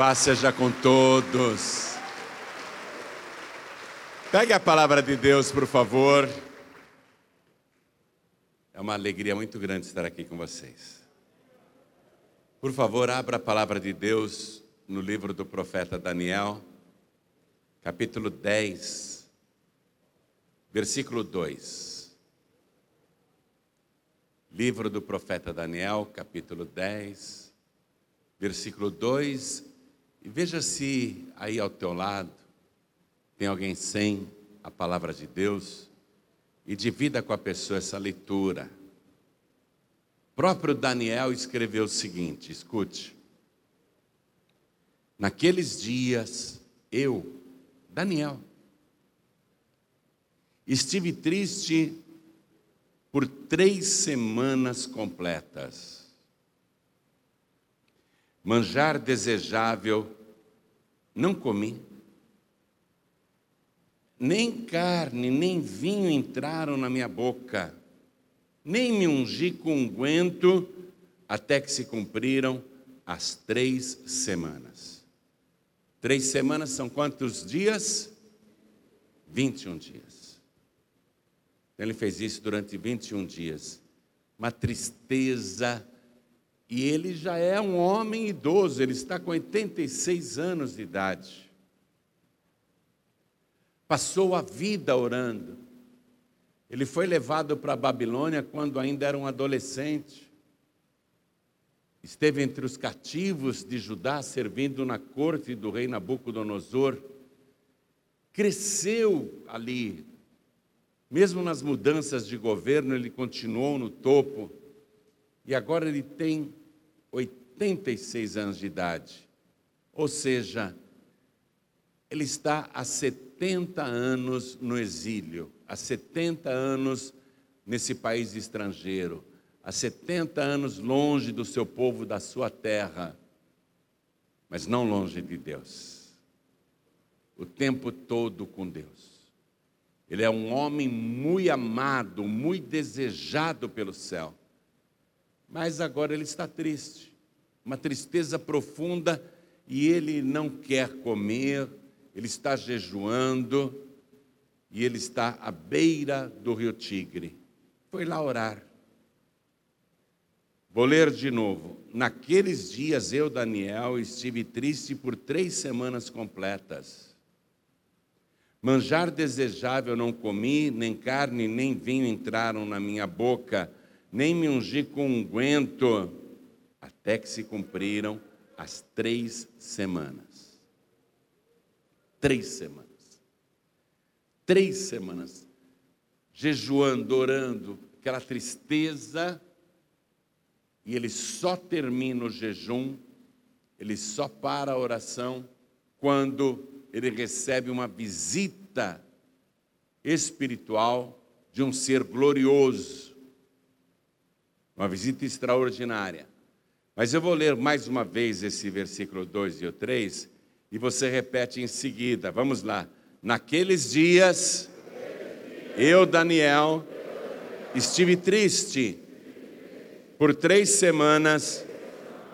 Paz seja com todos. Pegue a palavra de Deus, por favor. É uma alegria muito grande estar aqui com vocês. Por favor, abra a palavra de Deus no livro do profeta Daniel, capítulo 10, versículo 2. Livro do profeta Daniel, capítulo 10, versículo 2. E veja se aí ao teu lado tem alguém sem a palavra de Deus e divida com a pessoa essa leitura. O próprio Daniel escreveu o seguinte: escute. Naqueles dias, eu, Daniel, estive triste por três semanas completas. Manjar desejável não comi nem carne, nem vinho entraram na minha boca, nem me ungi com unguento, até que se cumpriram as três semanas. Três semanas são quantos dias? 21 dias. Então ele fez isso durante 21 dias. Uma tristeza. E ele já é um homem idoso, ele está com 86 anos de idade passou a vida orando. Ele foi levado para a Babilônia quando ainda era um adolescente. Esteve entre os cativos de Judá, servindo na corte do rei Nabucodonosor. Cresceu ali. Mesmo nas mudanças de governo, ele continuou no topo. E agora ele tem 86 anos de idade. Ou seja, ele está há 70 70 anos no exílio, há 70 anos nesse país estrangeiro, há 70 anos longe do seu povo, da sua terra, mas não longe de Deus. O tempo todo com Deus. Ele é um homem muito amado, muito desejado pelo céu. Mas agora ele está triste, uma tristeza profunda, e ele não quer comer, ele está jejuando e ele está à beira do rio Tigre. Foi lá orar. Vou ler de novo. Naqueles dias eu, Daniel, estive triste por três semanas completas. Manjar desejável não comi, nem carne nem vinho entraram na minha boca, nem me ungi com unguento, até que se cumpriram as três semanas. Três semanas. Três semanas. Jejuando, orando, aquela tristeza. E ele só termina o jejum, ele só para a oração quando ele recebe uma visita espiritual de um ser glorioso. Uma visita extraordinária. Mas eu vou ler mais uma vez esse versículo 2 e o 3 e você repete em seguida. Vamos lá. Naqueles dias, eu, Daniel, estive triste por três semanas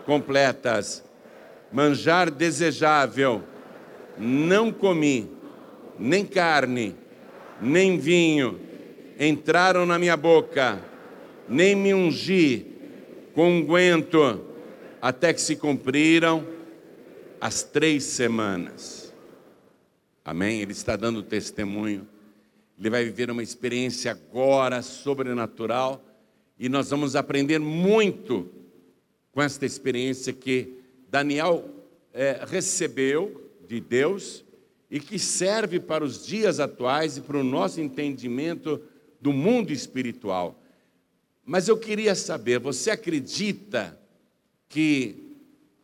completas. Manjar desejável, não comi, nem carne, nem vinho entraram na minha boca, nem me ungi com unguento, até que se cumpriram as três semanas. Amém? Ele está dando testemunho. Ele vai viver uma experiência agora sobrenatural e nós vamos aprender muito com esta experiência que Daniel é, recebeu de Deus e que serve para os dias atuais e para o nosso entendimento do mundo espiritual. Mas eu queria saber, você acredita que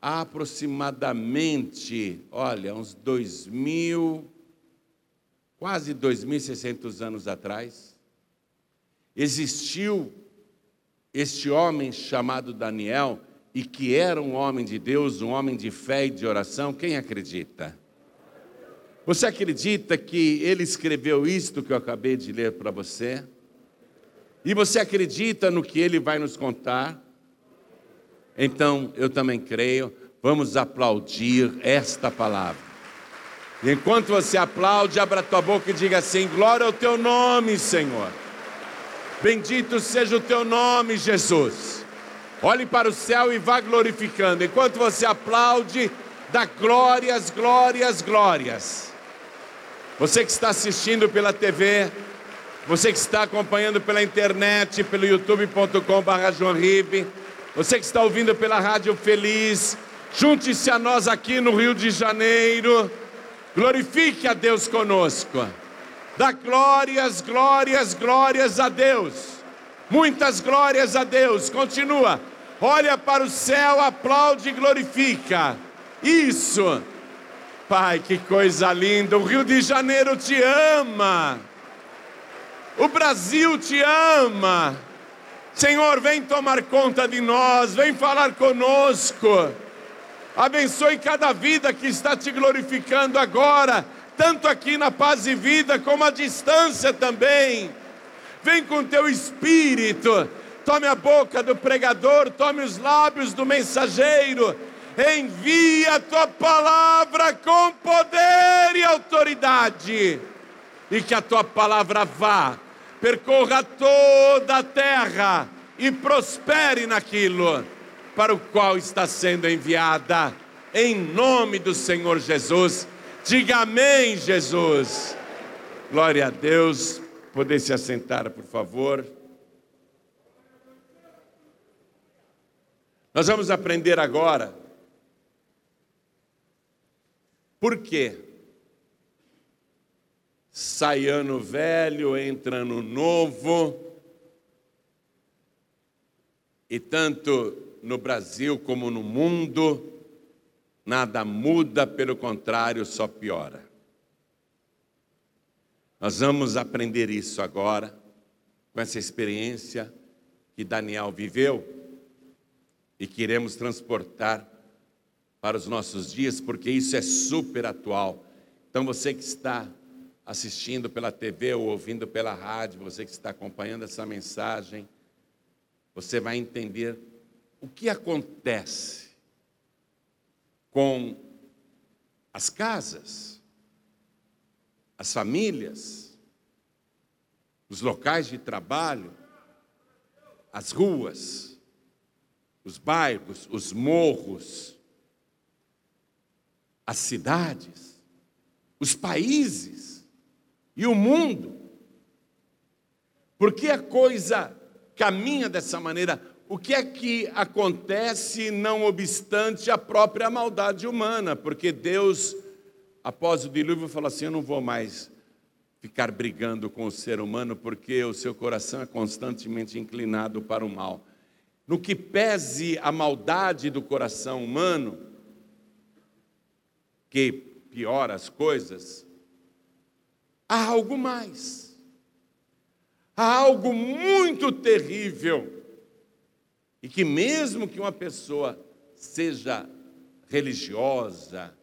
há aproximadamente, olha, uns dois mil, quase 2.600 anos atrás, existiu este homem chamado Daniel e que era um homem de Deus, um homem de fé e de oração. Quem acredita? Você acredita que ele escreveu isto que eu acabei de ler para você? E você acredita no que ele vai nos contar? Então, eu também creio. Vamos aplaudir esta palavra. E enquanto você aplaude, abra tua boca e diga assim: Glória ao teu nome, Senhor. Bendito seja o teu nome, Jesus. Olhe para o céu e vá glorificando. Enquanto você aplaude, dá glórias, glórias, glórias. Você que está assistindo pela TV, você que está acompanhando pela internet, pelo youtube.com.br, você que está ouvindo pela Rádio Feliz, junte-se a nós aqui no Rio de Janeiro, glorifique a Deus conosco, dá glórias, glórias, glórias a Deus, muitas glórias a Deus, continua, olha para o céu, aplaude e glorifica, isso, Pai, que coisa linda, o Rio de Janeiro te ama, o Brasil te ama, Senhor, vem tomar conta de nós, vem falar conosco. Abençoe cada vida que está te glorificando agora, tanto aqui na paz e vida, como à distância também. Vem com teu espírito, tome a boca do pregador, tome os lábios do mensageiro, envia a tua palavra com poder e autoridade, e que a tua palavra vá percorra toda a terra e prospere naquilo para o qual está sendo enviada, em nome do Senhor Jesus. Diga amém, Jesus. Glória a Deus. Poder se assentar, por favor. Nós vamos aprender agora. Por quê? Sai ano velho, entra ano novo. E tanto no Brasil como no mundo, nada muda, pelo contrário, só piora. Nós vamos aprender isso agora, com essa experiência que Daniel viveu e que iremos transportar para os nossos dias, porque isso é super atual. Então, você que está assistindo pela TV ou ouvindo pela rádio, você que está acompanhando essa mensagem, você vai entender o que acontece com as casas, as famílias, os locais de trabalho, as ruas, os bairros, os morros, as cidades, os países e o mundo. Por que a coisa caminha dessa maneira? O que é que acontece, não obstante a própria maldade humana? Porque Deus, após o dilúvio, falou assim: Eu não vou mais ficar brigando com o ser humano, porque o seu coração é constantemente inclinado para o mal. No que pese a maldade do coração humano, que piora as coisas, há algo mais. Há algo muito terrível. E que, mesmo que uma pessoa seja religiosa,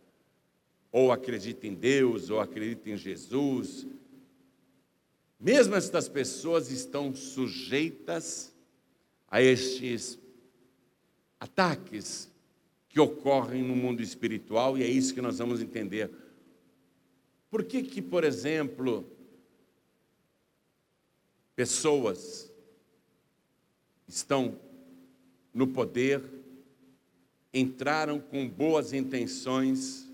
ou acredite em Deus, ou acredite em Jesus, mesmo estas pessoas estão sujeitas a estes ataques que ocorrem no mundo espiritual, e é isso que nós vamos entender por que que, por exemplo, pessoas estão no poder, entraram com boas intenções,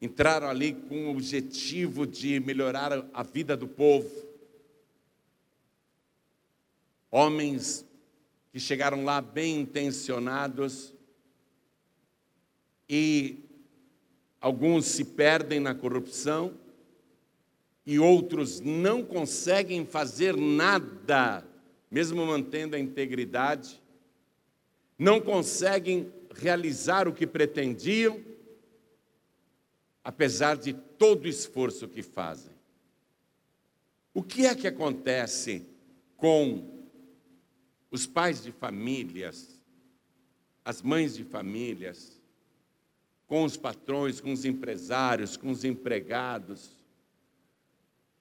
entraram ali com o objetivo de melhorar a vida do povo. Homens que chegaram lá bem intencionados e Alguns se perdem na corrupção e outros não conseguem fazer nada, mesmo mantendo a integridade, não conseguem realizar o que pretendiam, apesar de todo o esforço que fazem. O que é que acontece com os pais de famílias, as mães de famílias, com os patrões, com os empresários, com os empregados,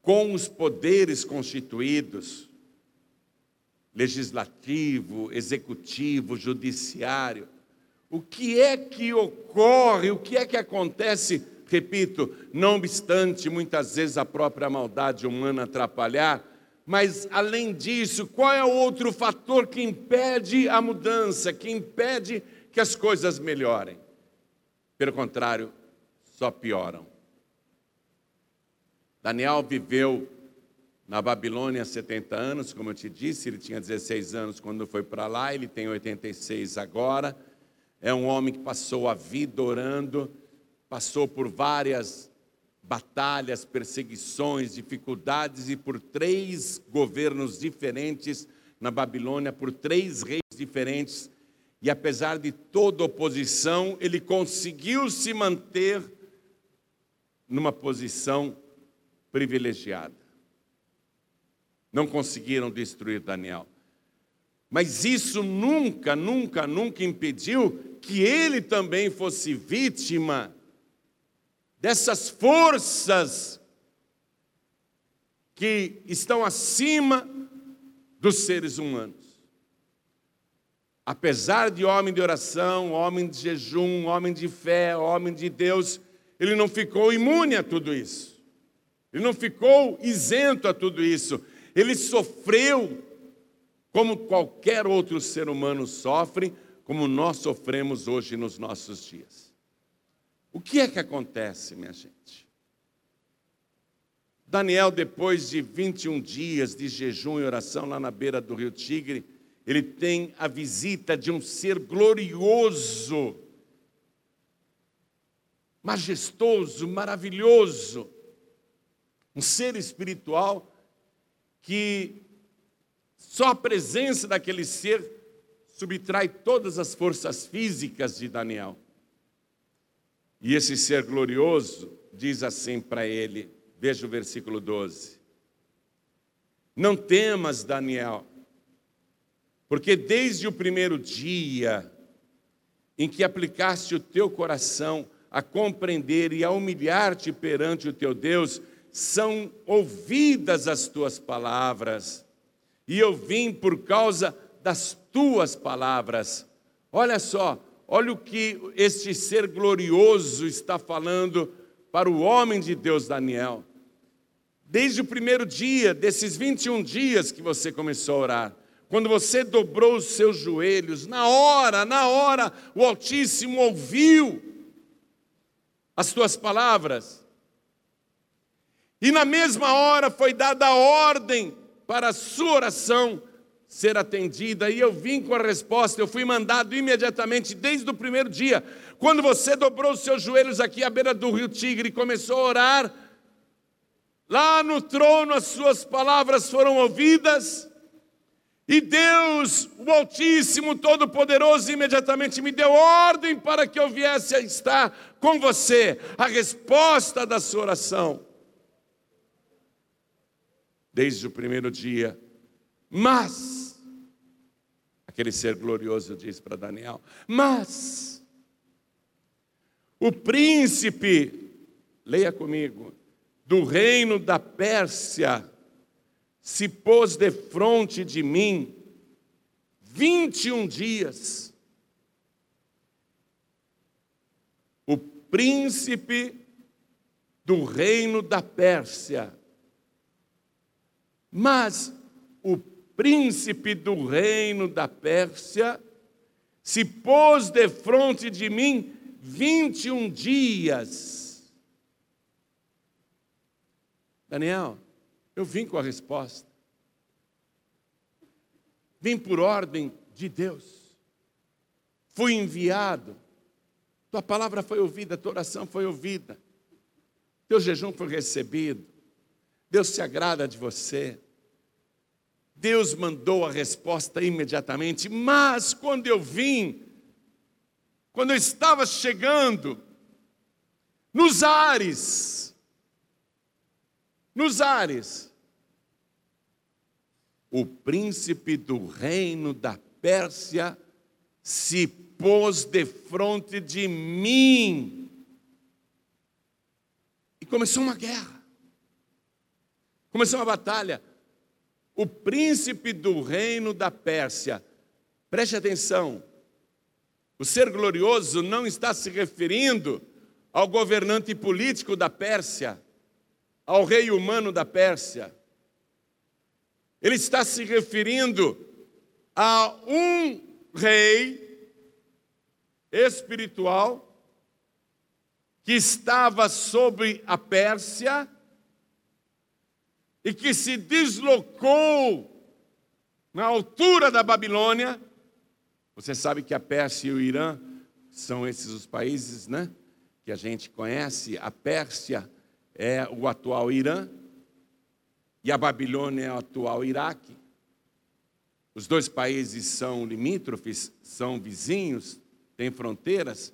com os poderes constituídos legislativo, executivo, judiciário. O que é que ocorre, o que é que acontece? Repito, não obstante muitas vezes a própria maldade humana atrapalhar, mas além disso, qual é o outro fator que impede a mudança, que impede que as coisas melhorem? Pelo contrário, só pioram. Daniel viveu na Babilônia 70 anos, como eu te disse, ele tinha 16 anos quando foi para lá, ele tem 86 agora. É um homem que passou a vida orando, passou por várias batalhas, perseguições, dificuldades e por três governos diferentes na Babilônia, por três reis diferentes. E apesar de toda oposição, ele conseguiu se manter numa posição privilegiada. Não conseguiram destruir Daniel. Mas isso nunca, nunca, nunca impediu que ele também fosse vítima dessas forças que estão acima dos seres humanos. Apesar de homem de oração, homem de jejum, homem de fé, homem de Deus, ele não ficou imune a tudo isso. Ele não ficou isento a tudo isso. Ele sofreu como qualquer outro ser humano sofre, como nós sofremos hoje nos nossos dias. O que é que acontece, minha gente? Daniel, depois de 21 dias de jejum e oração lá na beira do rio Tigre, ele tem a visita de um ser glorioso, majestoso, maravilhoso, um ser espiritual que só a presença daquele ser subtrai todas as forças físicas de Daniel. E esse ser glorioso diz assim para ele, veja o versículo 12: Não temas, Daniel, porque desde o primeiro dia em que aplicaste o teu coração a compreender e a humilhar-te perante o teu Deus, são ouvidas as tuas palavras, e eu vim por causa das tuas palavras. Olha só, olha o que este ser glorioso está falando para o homem de Deus Daniel. Desde o primeiro dia, desses 21 dias que você começou a orar, quando você dobrou os seus joelhos, na hora, na hora, o Altíssimo ouviu as tuas palavras. E na mesma hora foi dada a ordem para a sua oração ser atendida, e eu vim com a resposta, eu fui mandado imediatamente, desde o primeiro dia, quando você dobrou os seus joelhos aqui à beira do rio Tigre e começou a orar, lá no trono as suas palavras foram ouvidas, e Deus, o Altíssimo, Todo-Poderoso, imediatamente me deu ordem para que eu viesse a estar com você, a resposta da sua oração desde o primeiro dia. Mas, aquele ser glorioso diz para Daniel: Mas, o príncipe, leia comigo, do reino da Pérsia, se pôs de frente de mim 21 dias. O príncipe do reino da Pérsia mas o príncipe do reino da Pérsia se pôs de frente de mim 21 dias. Daniel, eu vim com a resposta. Vim por ordem de Deus. Fui enviado. Tua palavra foi ouvida, tua oração foi ouvida. Teu jejum foi recebido. Deus se agrada de você. Deus mandou a resposta imediatamente, mas quando eu vim, quando eu estava chegando, nos ares, nos ares, o príncipe do reino da Pérsia se pôs de frente de mim e começou uma guerra, começou uma batalha o príncipe do reino da Pérsia. Preste atenção. O ser glorioso não está se referindo ao governante político da Pérsia, ao rei humano da Pérsia. Ele está se referindo a um rei espiritual que estava sobre a Pérsia e que se deslocou na altura da Babilônia. Você sabe que a Pérsia e o Irã são esses os países, né? Que a gente conhece. A Pérsia é o atual Irã e a Babilônia é o atual Iraque. Os dois países são limítrofes, são vizinhos, têm fronteiras.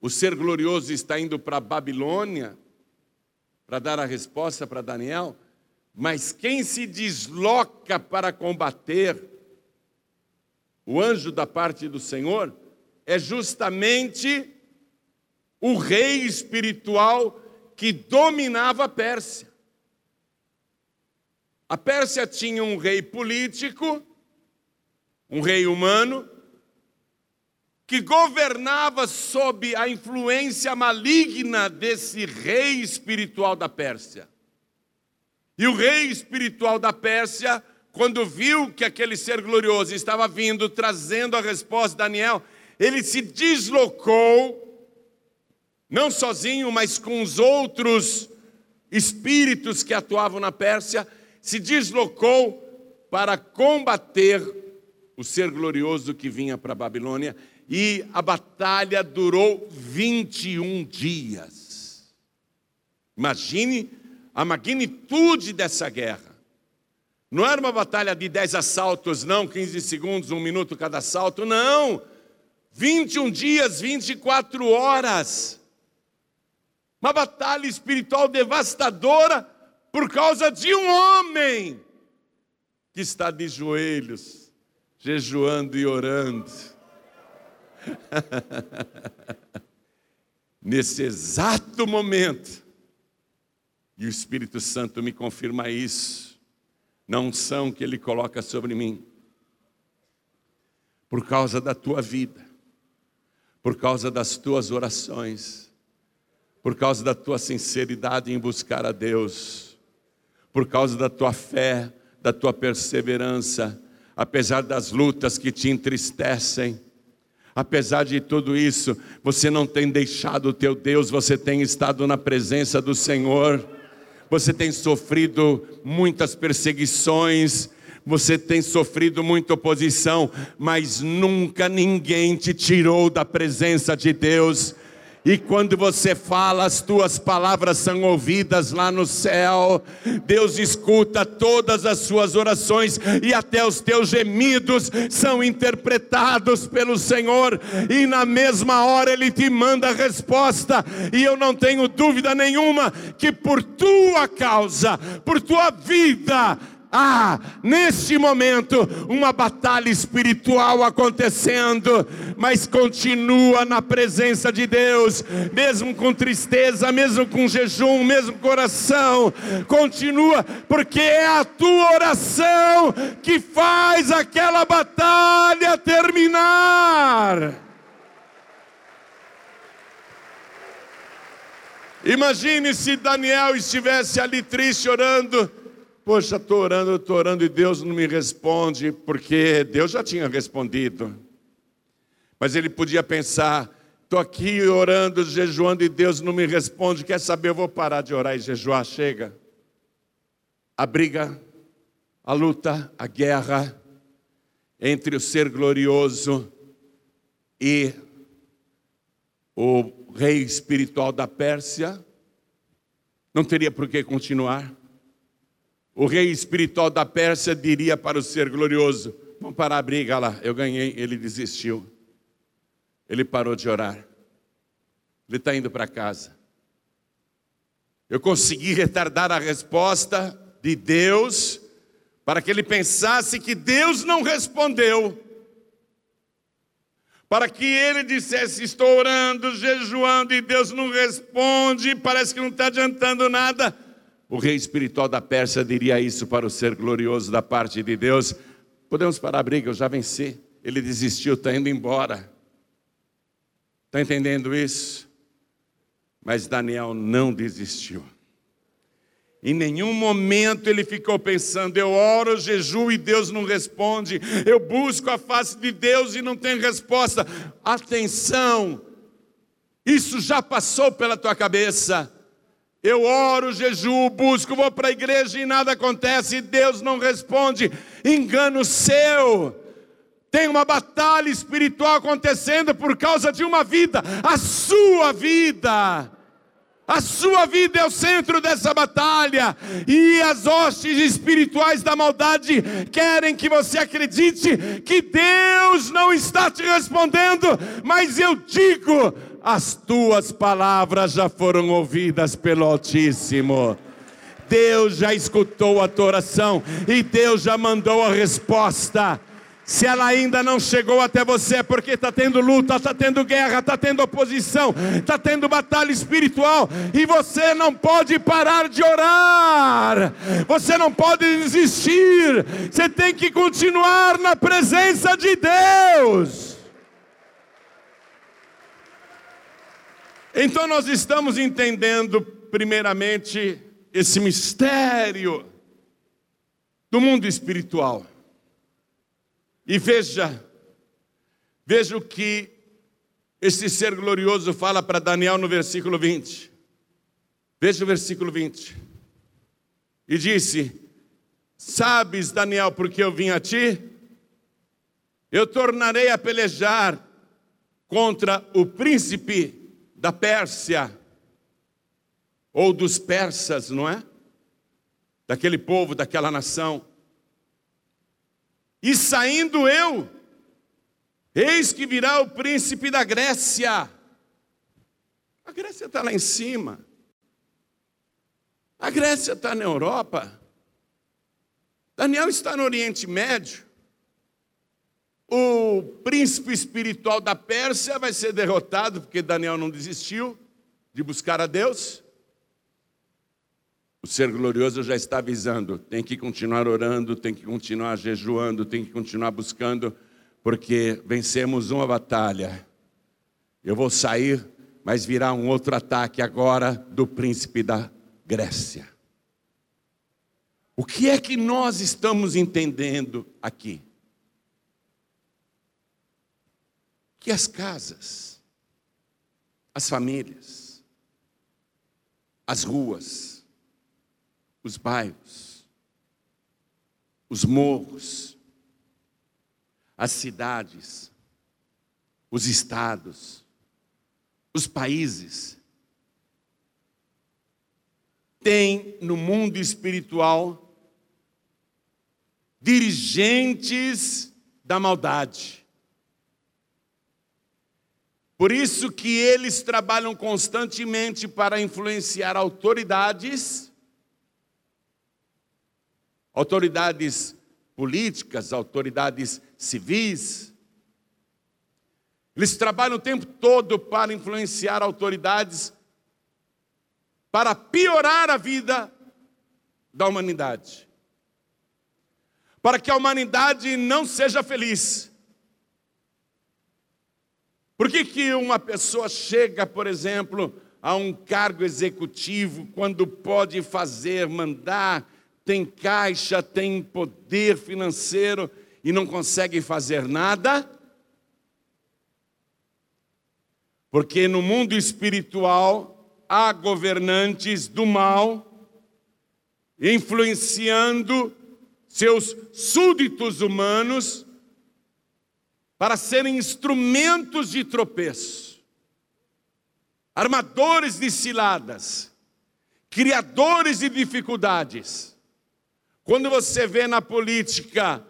O ser glorioso está indo para a Babilônia para dar a resposta para Daniel, mas quem se desloca para combater o anjo da parte do Senhor é justamente o rei espiritual que dominava a Pérsia. A Pérsia tinha um rei político, um rei humano, que governava sob a influência maligna desse rei espiritual da Pérsia. E o rei espiritual da Pérsia, quando viu que aquele ser glorioso estava vindo, trazendo a resposta de Daniel, ele se deslocou, não sozinho, mas com os outros espíritos que atuavam na Pérsia, se deslocou para combater o ser glorioso que vinha para a Babilônia e a batalha durou 21 dias. Imagine a magnitude dessa guerra. Não era uma batalha de 10 assaltos, não, 15 segundos, um minuto cada assalto, não. 21 dias, 24 horas. Uma batalha espiritual devastadora por causa de um homem que está de joelhos, jejuando e orando. Nesse exato momento, e o Espírito Santo me confirma isso, na unção que Ele coloca sobre mim, por causa da tua vida, por causa das tuas orações, por causa da tua sinceridade em buscar a Deus, por causa da tua fé, da tua perseverança, apesar das lutas que te entristecem, Apesar de tudo isso, você não tem deixado o teu Deus, você tem estado na presença do Senhor. Você tem sofrido muitas perseguições, você tem sofrido muita oposição, mas nunca ninguém te tirou da presença de Deus. E quando você fala, as tuas palavras são ouvidas lá no céu. Deus escuta todas as suas orações e até os teus gemidos são interpretados pelo Senhor. E na mesma hora Ele te manda a resposta. E eu não tenho dúvida nenhuma que por tua causa, por tua vida, Há, neste momento, uma batalha espiritual acontecendo, mas continua na presença de Deus, mesmo com tristeza, mesmo com jejum, mesmo com oração, continua, porque é a tua oração que faz aquela batalha terminar. Imagine se Daniel estivesse ali triste orando, Poxa, estou orando, estou orando e Deus não me responde, porque Deus já tinha respondido. Mas ele podia pensar: estou aqui orando, jejuando e Deus não me responde. Quer saber? Eu vou parar de orar e jejuar. Chega. A briga, a luta, a guerra entre o ser glorioso e o rei espiritual da Pérsia não teria por que continuar. O rei espiritual da Pérsia diria para o ser glorioso: Vamos parar a briga lá, eu ganhei. Ele desistiu. Ele parou de orar. Ele está indo para casa. Eu consegui retardar a resposta de Deus para que ele pensasse que Deus não respondeu. Para que ele dissesse: Estou orando, jejuando e Deus não responde, parece que não está adiantando nada. O rei espiritual da Pérsia diria isso para o ser glorioso da parte de Deus: podemos parar a briga, eu já venci, ele desistiu, está indo embora. Está entendendo isso? Mas Daniel não desistiu. Em nenhum momento ele ficou pensando, eu oro, jejuo e Deus não responde, eu busco a face de Deus e não tem resposta. Atenção, isso já passou pela tua cabeça. Eu oro, jejuo, busco, vou para a igreja e nada acontece, e Deus não responde. Engano seu. Tem uma batalha espiritual acontecendo por causa de uma vida, a sua vida. A sua vida é o centro dessa batalha, e as hostes espirituais da maldade querem que você acredite que Deus não está te respondendo, mas eu digo: as tuas palavras já foram ouvidas pelo Altíssimo. Deus já escutou a tua oração e Deus já mandou a resposta. Se ela ainda não chegou até você, é porque está tendo luta, está tendo guerra, está tendo oposição, está tendo batalha espiritual, e você não pode parar de orar, você não pode desistir, você tem que continuar na presença de Deus. Então nós estamos entendendo, primeiramente, esse mistério do mundo espiritual. E veja, veja o que esse ser glorioso fala para Daniel no versículo 20. Veja o versículo 20. E disse: Sabes, Daniel, porque eu vim a ti? Eu tornarei a pelejar contra o príncipe da Pérsia, ou dos persas, não é? Daquele povo, daquela nação. E saindo eu, eis que virá o príncipe da Grécia. A Grécia está lá em cima. A Grécia está na Europa. Daniel está no Oriente Médio. O príncipe espiritual da Pérsia vai ser derrotado, porque Daniel não desistiu de buscar a Deus. O ser glorioso já está avisando: tem que continuar orando, tem que continuar jejuando, tem que continuar buscando, porque vencemos uma batalha. Eu vou sair, mas virá um outro ataque agora do príncipe da Grécia. O que é que nós estamos entendendo aqui? Que as casas, as famílias, as ruas, os bairros, os morros, as cidades, os estados, os países, tem no mundo espiritual dirigentes da maldade. Por isso que eles trabalham constantemente para influenciar autoridades autoridades políticas, autoridades civis. Eles trabalham o tempo todo para influenciar autoridades para piorar a vida da humanidade. Para que a humanidade não seja feliz. Por que, que uma pessoa chega, por exemplo, a um cargo executivo quando pode fazer, mandar, tem caixa, tem poder financeiro e não consegue fazer nada? Porque no mundo espiritual há governantes do mal influenciando seus súditos humanos para serem instrumentos de tropeço, armadores de ciladas, criadores de dificuldades. Quando você vê na política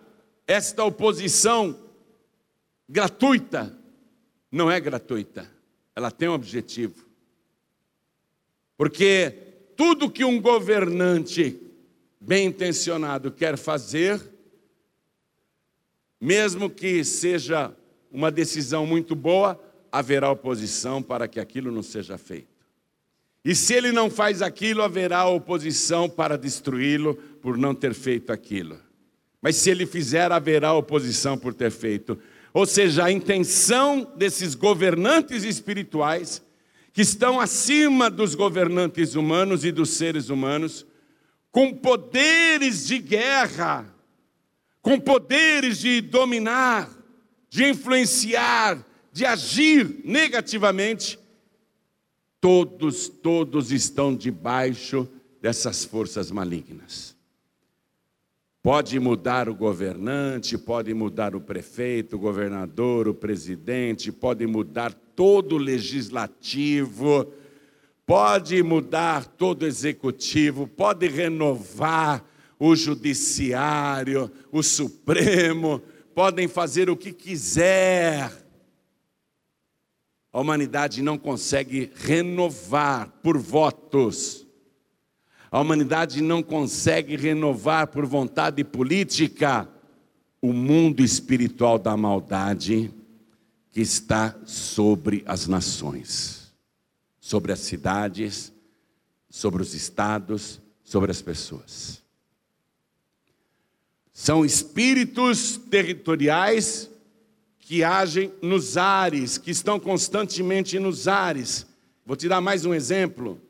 esta oposição gratuita, não é gratuita, ela tem um objetivo. Porque tudo que um governante bem intencionado quer fazer, mesmo que seja uma decisão muito boa, haverá oposição para que aquilo não seja feito. E se ele não faz aquilo, haverá oposição para destruí-lo por não ter feito aquilo. Mas se ele fizer, haverá oposição por ter feito. Ou seja, a intenção desses governantes espirituais, que estão acima dos governantes humanos e dos seres humanos, com poderes de guerra, com poderes de dominar, de influenciar, de agir negativamente, todos, todos estão debaixo dessas forças malignas. Pode mudar o governante, pode mudar o prefeito, o governador, o presidente, pode mudar todo o legislativo, pode mudar todo o executivo, pode renovar o judiciário, o Supremo, podem fazer o que quiser. A humanidade não consegue renovar por votos. A humanidade não consegue renovar por vontade política o mundo espiritual da maldade que está sobre as nações, sobre as cidades, sobre os estados, sobre as pessoas. São espíritos territoriais que agem nos ares, que estão constantemente nos ares. Vou te dar mais um exemplo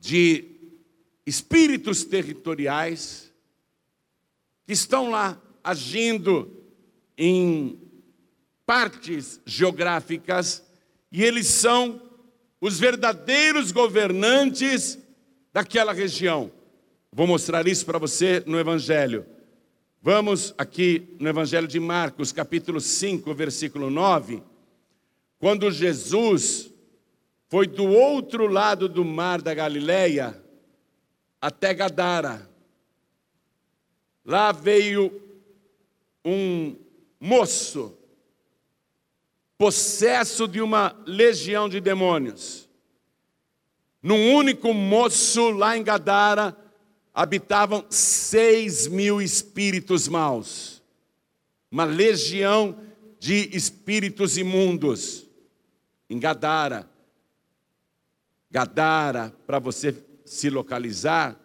de espíritos territoriais que estão lá agindo em partes geográficas e eles são os verdadeiros governantes daquela região. Vou mostrar isso para você no Evangelho. Vamos aqui no Evangelho de Marcos, capítulo 5, versículo 9. Quando Jesus foi do outro lado do mar da Galileia até Gadara. Lá veio um moço possesso de uma legião de demônios. Num único moço lá em Gadara, habitavam seis mil espíritos maus, uma legião de espíritos imundos. Em Gadara, Gadara, para você se localizar,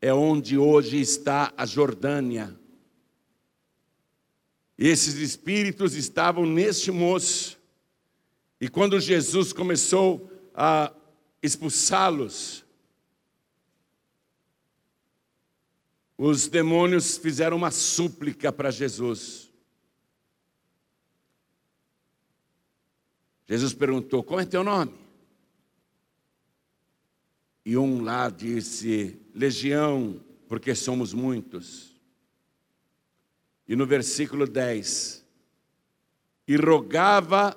é onde hoje está a Jordânia. Esses espíritos estavam neste moço, e quando Jesus começou a expulsá-los, os demônios fizeram uma súplica para Jesus. Jesus perguntou: Qual é teu nome? E um lá disse: Legião, porque somos muitos. E no versículo 10: E rogava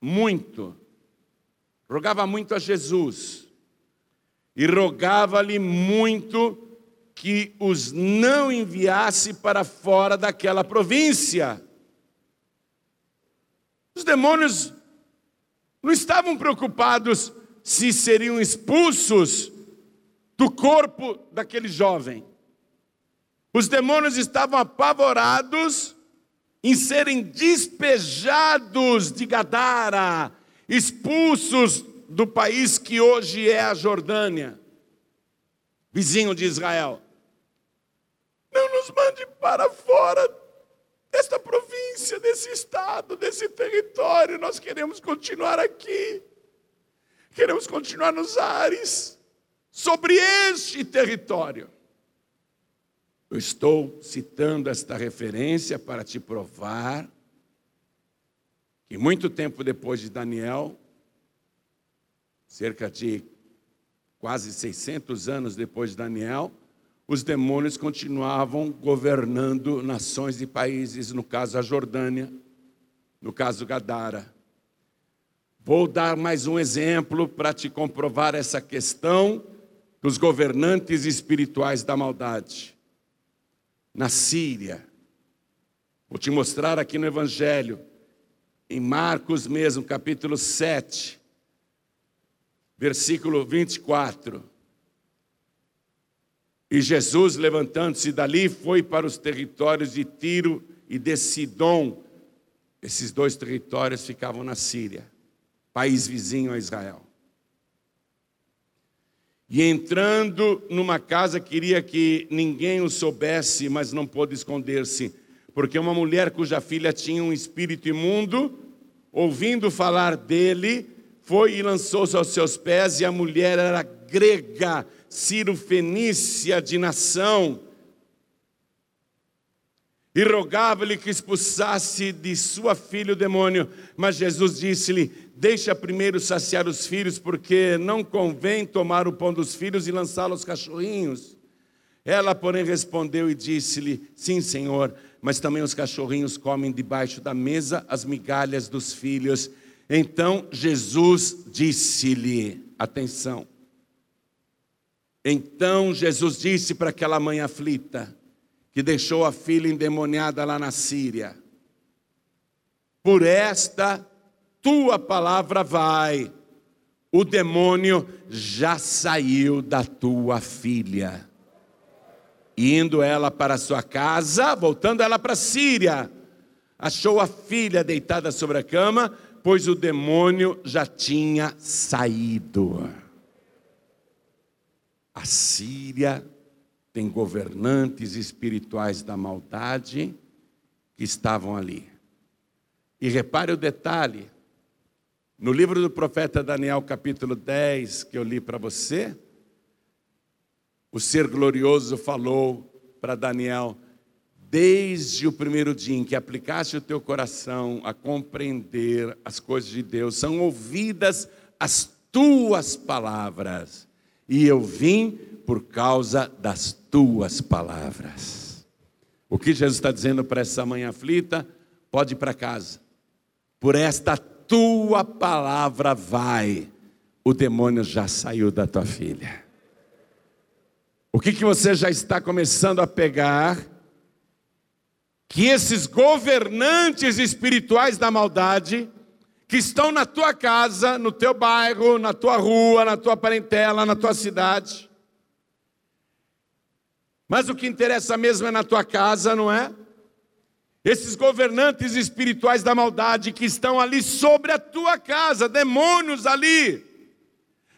muito, rogava muito a Jesus, e rogava-lhe muito que os não enviasse para fora daquela província. Os demônios não estavam preocupados se seriam expulsos do corpo daquele jovem. Os demônios estavam apavorados em serem despejados de Gadara, expulsos do país que hoje é a Jordânia, vizinho de Israel. Não nos mande para fora desta província, desse estado, desse território. Nós queremos continuar aqui. Queremos continuar nos ares, sobre este território. Eu estou citando esta referência para te provar que muito tempo depois de Daniel, cerca de quase 600 anos depois de Daniel, os demônios continuavam governando nações e países, no caso a Jordânia, no caso Gadara. Vou dar mais um exemplo para te comprovar essa questão dos governantes espirituais da maldade. Na Síria, vou te mostrar aqui no Evangelho, em Marcos mesmo, capítulo 7, versículo 24. E Jesus, levantando-se dali, foi para os territórios de Tiro e de Sidom. Esses dois territórios ficavam na Síria, país vizinho a Israel. E entrando numa casa, queria que ninguém o soubesse, mas não pôde esconder-se, Porque uma mulher cuja filha tinha um espírito imundo, ouvindo falar dele, foi e lançou-se aos seus pés, e a mulher era grega, Ciro-fenícia de nação, e rogava-lhe que expulsasse de sua filha o demônio. Mas Jesus disse-lhe: Deixa primeiro saciar os filhos, porque não convém tomar o pão dos filhos e lançá-lo aos cachorrinhos. Ela, porém, respondeu e disse-lhe: Sim, senhor, mas também os cachorrinhos comem debaixo da mesa as migalhas dos filhos. Então Jesus disse-lhe: Atenção. Então Jesus disse para aquela mãe aflita: que deixou a filha endemoniada lá na Síria. Por esta tua palavra vai, o demônio já saiu da tua filha. Indo ela para sua casa, voltando ela para a Síria, achou a filha deitada sobre a cama, pois o demônio já tinha saído. A Síria tem governantes espirituais da maldade que estavam ali. E repare o detalhe: no livro do profeta Daniel, capítulo 10, que eu li para você, o ser glorioso falou para Daniel: desde o primeiro dia em que aplicaste o teu coração a compreender as coisas de Deus, são ouvidas as tuas palavras, e eu vim por causa das tuas palavras. O que Jesus está dizendo para essa mãe aflita? Pode ir para casa. Por esta tua palavra vai. O demônio já saiu da tua filha. O que, que você já está começando a pegar? Que esses governantes espirituais da maldade, que estão na tua casa, no teu bairro, na tua rua, na tua parentela, na tua cidade, mas o que interessa mesmo é na tua casa, não é? Esses governantes espirituais da maldade que estão ali sobre a tua casa, demônios ali,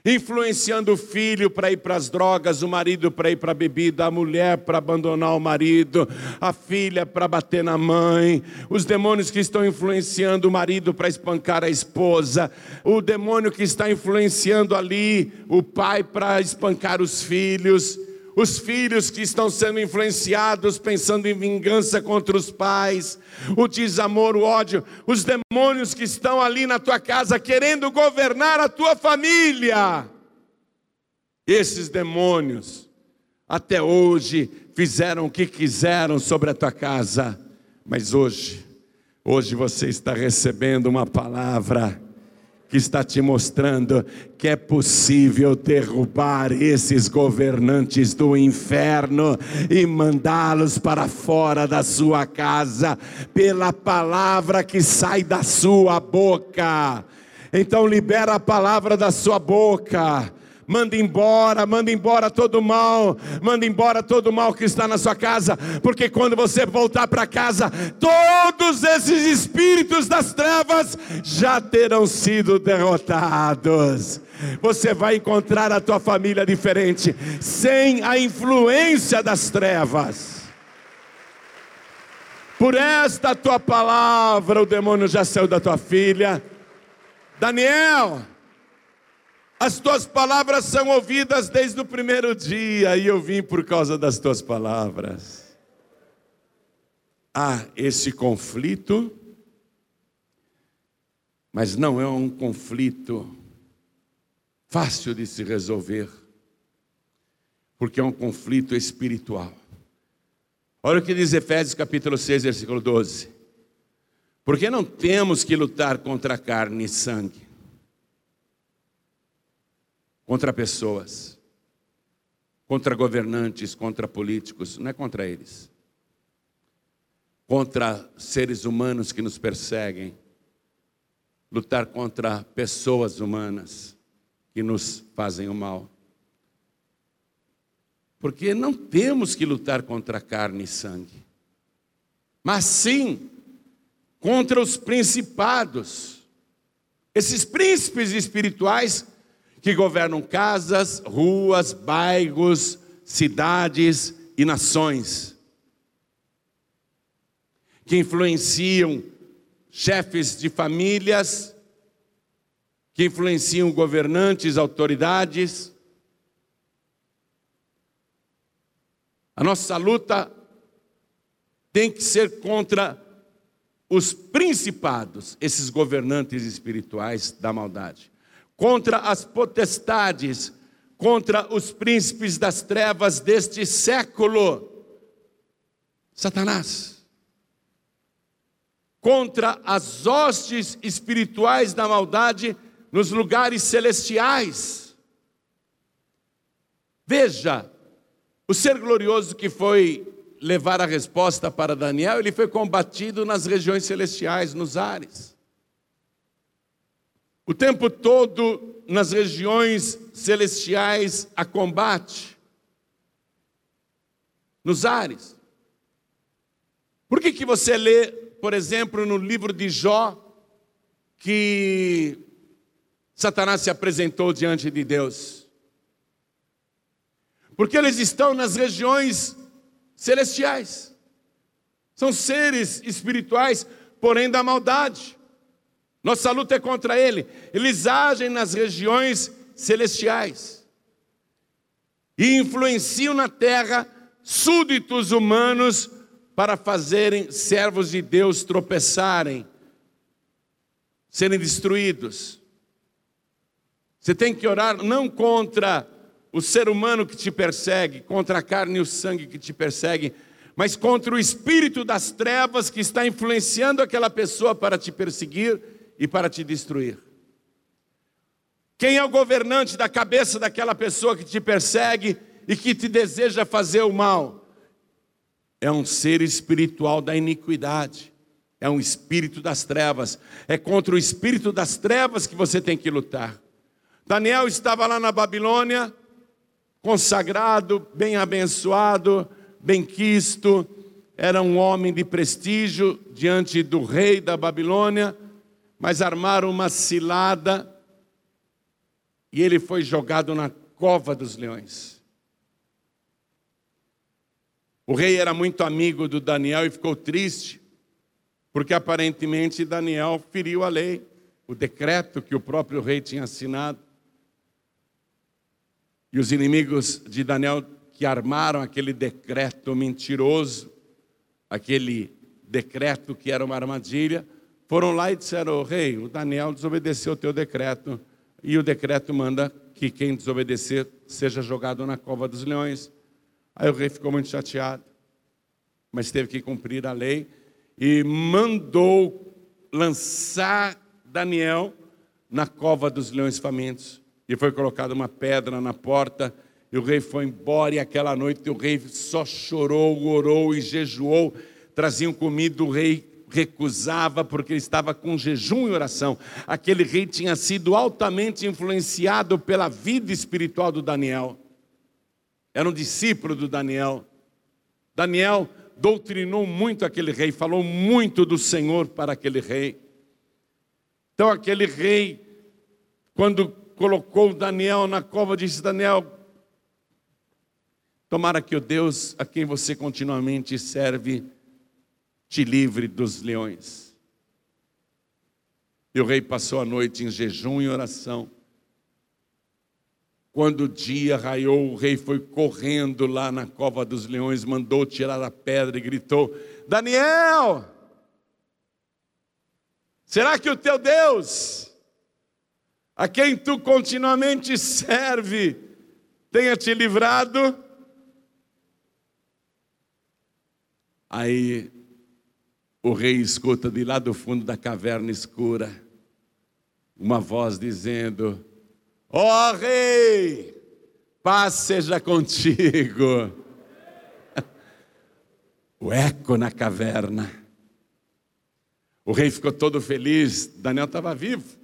influenciando o filho para ir para as drogas, o marido para ir para a bebida, a mulher para abandonar o marido, a filha para bater na mãe, os demônios que estão influenciando o marido para espancar a esposa, o demônio que está influenciando ali o pai para espancar os filhos os filhos que estão sendo influenciados, pensando em vingança contra os pais, o desamor, o ódio, os demônios que estão ali na tua casa querendo governar a tua família. Esses demônios, até hoje, fizeram o que quiseram sobre a tua casa, mas hoje, hoje você está recebendo uma palavra que está te mostrando que é possível derrubar esses governantes do inferno e mandá-los para fora da sua casa pela palavra que sai da sua boca. Então libera a palavra da sua boca manda embora, manda embora todo mal, manda embora todo mal que está na sua casa, porque quando você voltar para casa, todos esses espíritos das trevas já terão sido derrotados. Você vai encontrar a tua família diferente, sem a influência das trevas. Por esta tua palavra, o demônio já saiu da tua filha. Daniel, as tuas palavras são ouvidas desde o primeiro dia, e eu vim por causa das tuas palavras. Há esse conflito, mas não é um conflito fácil de se resolver, porque é um conflito espiritual. Olha o que diz Efésios capítulo 6, versículo 12. Porque não temos que lutar contra carne e sangue, contra pessoas, contra governantes, contra políticos, não é contra eles. Contra seres humanos que nos perseguem, lutar contra pessoas humanas que nos fazem o mal. Porque não temos que lutar contra carne e sangue, mas sim contra os principados, esses príncipes espirituais que governam casas, ruas, bairros, cidades e nações. que influenciam chefes de famílias, que influenciam governantes, autoridades. A nossa luta tem que ser contra os principados, esses governantes espirituais da maldade, contra as potestades, contra os príncipes das trevas deste século. Satanás. Contra as hostes espirituais da maldade nos lugares celestiais. Veja, o ser glorioso que foi levar a resposta para Daniel, ele foi combatido nas regiões celestiais, nos ares. O tempo todo nas regiões celestiais a combate, nos ares. Por que, que você lê, por exemplo, no livro de Jó, que Satanás se apresentou diante de Deus? Porque eles estão nas regiões celestiais. São seres espirituais, porém da maldade. Nossa luta é contra ele. Eles agem nas regiões celestiais e influenciam na terra súditos humanos para fazerem servos de Deus tropeçarem, serem destruídos. Você tem que orar não contra o ser humano que te persegue, contra a carne e o sangue que te perseguem, mas contra o espírito das trevas que está influenciando aquela pessoa para te perseguir e para te destruir. Quem é o governante da cabeça daquela pessoa que te persegue e que te deseja fazer o mal? É um ser espiritual da iniquidade, é um espírito das trevas, é contra o espírito das trevas que você tem que lutar. Daniel estava lá na Babilônia, consagrado, bem abençoado, bem quisto, era um homem de prestígio diante do rei da Babilônia, mas armaram uma cilada e ele foi jogado na cova dos leões. O rei era muito amigo do Daniel e ficou triste, porque aparentemente Daniel feriu a lei, o decreto que o próprio rei tinha assinado. E os inimigos de Daniel que armaram aquele decreto mentiroso, aquele decreto que era uma armadilha, foram lá e disseram: oh, Rei, o Daniel desobedeceu o teu decreto, e o decreto manda que quem desobedecer seja jogado na cova dos leões. Aí o rei ficou muito chateado, mas teve que cumprir a lei e mandou lançar Daniel na cova dos leões famintos e foi colocada uma pedra na porta, e o rei foi embora, e aquela noite o rei só chorou, orou e jejuou, traziam comida, o rei recusava porque ele estava com jejum e oração. Aquele rei tinha sido altamente influenciado pela vida espiritual do Daniel. Era um discípulo do Daniel. Daniel doutrinou muito aquele rei, falou muito do Senhor para aquele rei. Então aquele rei, quando colocou Daniel na cova, disse: Daniel, tomara que o Deus a quem você continuamente serve te livre dos leões. E o rei passou a noite em jejum e oração. Quando o dia raiou, o rei foi correndo lá na cova dos leões, mandou tirar a pedra e gritou: Daniel, será que o teu Deus a quem tu continuamente serve, tenha te livrado. Aí o rei escuta de lá do fundo da caverna escura uma voz dizendo: Ó oh, rei, paz seja contigo. o eco na caverna. O rei ficou todo feliz, Daniel estava vivo.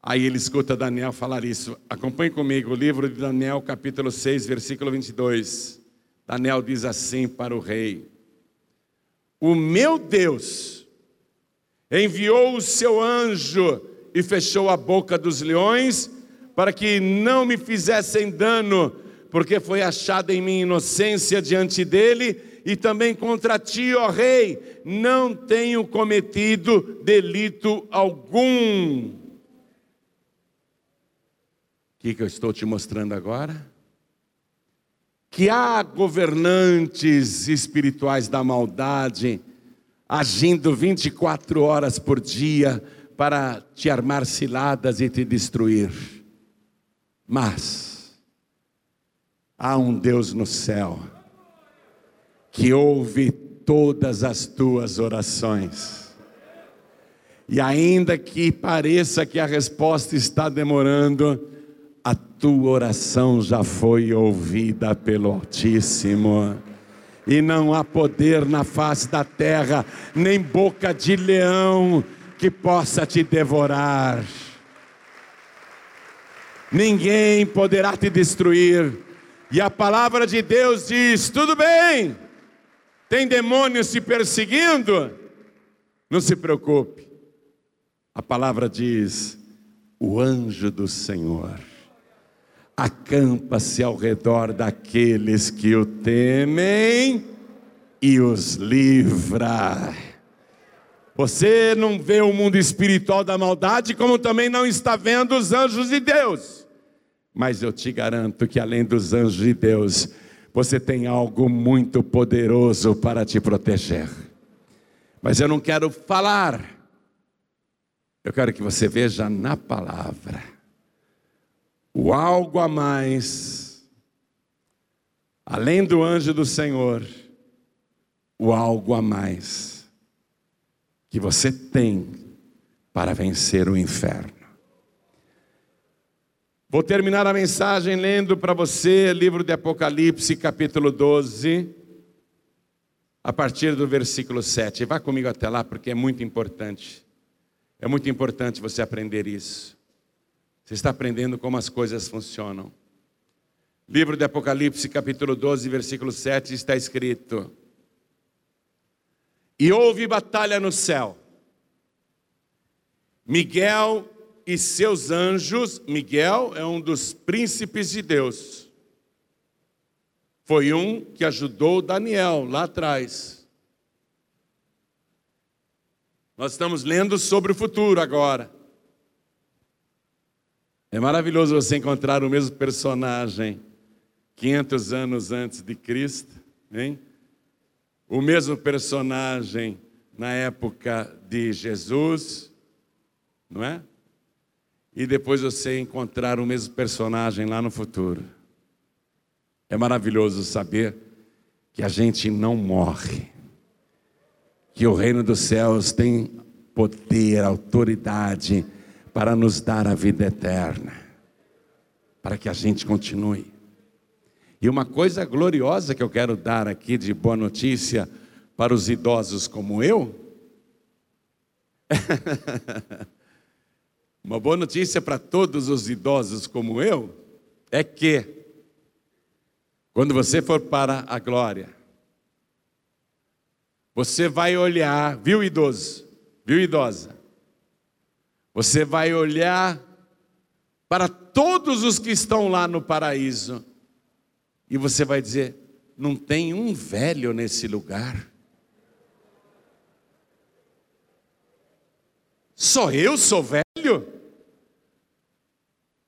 Aí ele escuta Daniel falar isso. Acompanhe comigo o livro de Daniel, capítulo 6, versículo 22. Daniel diz assim para o rei: O meu Deus enviou o seu anjo e fechou a boca dos leões para que não me fizessem dano, porque foi achada em mim inocência diante dele e também contra ti, ó rei, não tenho cometido delito algum. O que, que eu estou te mostrando agora? Que há governantes espirituais da maldade agindo 24 horas por dia para te armar ciladas e te destruir. Mas há um Deus no céu que ouve todas as tuas orações. E ainda que pareça que a resposta está demorando, tua oração já foi ouvida pelo Altíssimo. E não há poder na face da terra, nem boca de leão que possa te devorar. Ninguém poderá te destruir. E a palavra de Deus diz: tudo bem, tem demônios te perseguindo? Não se preocupe. A palavra diz: o anjo do Senhor acampa-se ao redor daqueles que o temem e os livra. Você não vê o mundo espiritual da maldade, como também não está vendo os anjos de Deus. Mas eu te garanto que além dos anjos de Deus, você tem algo muito poderoso para te proteger. Mas eu não quero falar, eu quero que você veja na palavra o algo a mais, além do anjo do Senhor, o algo a mais que você tem para vencer o inferno. Vou terminar a mensagem lendo para você livro de Apocalipse, capítulo 12, a partir do versículo 7. Vá comigo até lá, porque é muito importante. É muito importante você aprender isso. Você está aprendendo como as coisas funcionam. Livro de Apocalipse, capítulo 12, versículo 7, está escrito: E houve batalha no céu. Miguel e seus anjos, Miguel é um dos príncipes de Deus. Foi um que ajudou Daniel lá atrás. Nós estamos lendo sobre o futuro agora. É maravilhoso você encontrar o mesmo personagem 500 anos antes de Cristo, hein? O mesmo personagem na época de Jesus, não é? e depois você encontrar o mesmo personagem lá no futuro. É maravilhoso saber que a gente não morre, que o reino dos céus tem poder, autoridade para nos dar a vida eterna, para que a gente continue. E uma coisa gloriosa que eu quero dar aqui de boa notícia para os idosos como eu, Uma boa notícia para todos os idosos como eu é que, quando você for para a glória, você vai olhar, viu, idoso? Viu, idosa? Você vai olhar para todos os que estão lá no paraíso e você vai dizer: não tem um velho nesse lugar. Só eu sou velho?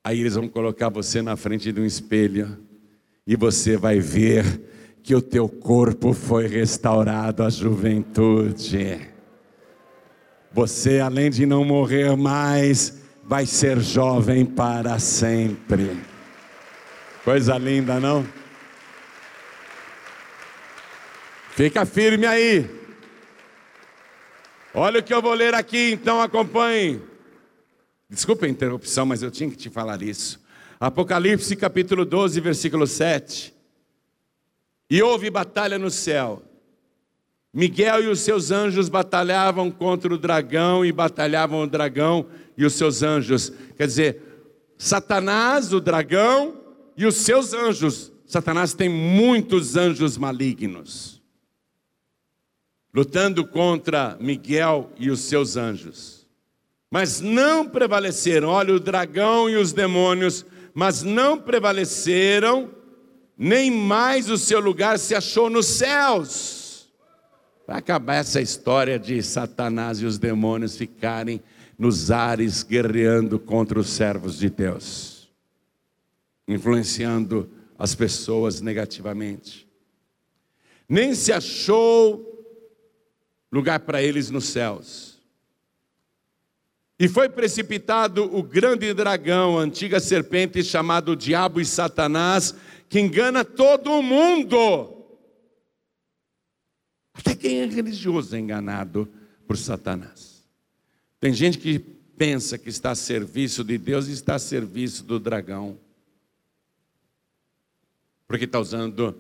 Aí eles vão colocar você na frente de um espelho e você vai ver que o teu corpo foi restaurado à juventude. Você, além de não morrer mais, vai ser jovem para sempre. Coisa linda, não? Fica firme aí. Olha o que eu vou ler aqui, então acompanhe. Desculpa a interrupção, mas eu tinha que te falar isso. Apocalipse capítulo 12, versículo 7. E houve batalha no céu. Miguel e os seus anjos batalhavam contra o dragão e batalhavam o dragão e os seus anjos. Quer dizer, Satanás, o dragão e os seus anjos. Satanás tem muitos anjos malignos lutando contra Miguel e os seus anjos mas não prevaleceram. Olha, o dragão e os demônios, mas não prevaleceram nem mais o seu lugar se achou nos céus. Vai acabar essa história de Satanás e os demônios ficarem nos ares guerreando contra os servos de Deus, influenciando as pessoas negativamente. Nem se achou lugar para eles nos céus. E foi precipitado o grande dragão, a antiga serpente chamado Diabo e Satanás, que engana todo o mundo. Até quem é religioso é enganado por Satanás. Tem gente que pensa que está a serviço de Deus e está a serviço do dragão. Porque está usando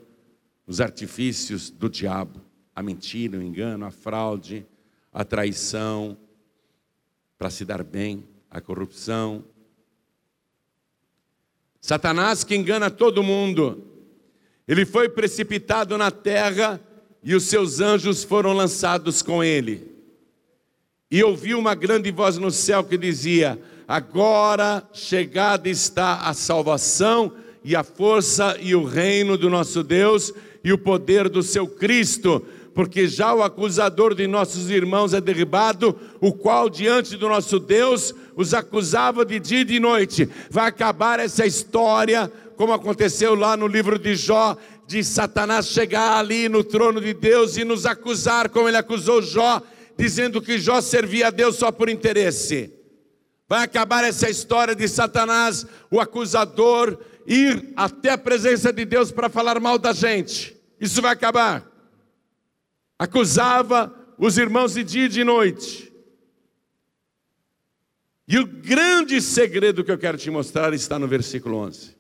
os artifícios do diabo, a mentira, o engano, a fraude, a traição, para se dar bem, a corrupção. Satanás que engana todo mundo. Ele foi precipitado na terra e os seus anjos foram lançados com ele. E ouviu uma grande voz no céu que dizia: Agora chegada está a salvação e a força e o reino do nosso Deus e o poder do seu Cristo porque já o acusador de nossos irmãos é derribado, o qual diante do nosso Deus os acusava de dia e de noite. Vai acabar essa história, como aconteceu lá no livro de Jó, de Satanás chegar ali no trono de Deus e nos acusar, como ele acusou Jó, dizendo que Jó servia a Deus só por interesse. Vai acabar essa história de Satanás, o acusador, ir até a presença de Deus para falar mal da gente. Isso vai acabar acusava os irmãos de dia e de noite. E o grande segredo que eu quero te mostrar está no versículo 11.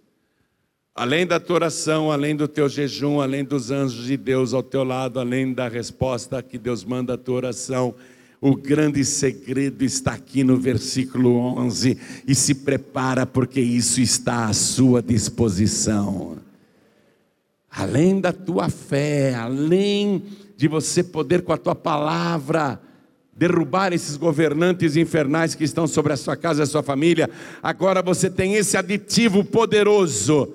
Além da tua oração, além do teu jejum, além dos anjos de Deus ao teu lado, além da resposta que Deus manda à tua oração, o grande segredo está aqui no versículo 11. E se prepara, porque isso está à sua disposição. Além da tua fé, além de você poder, com a tua palavra, derrubar esses governantes infernais que estão sobre a sua casa e a sua família. Agora você tem esse aditivo poderoso.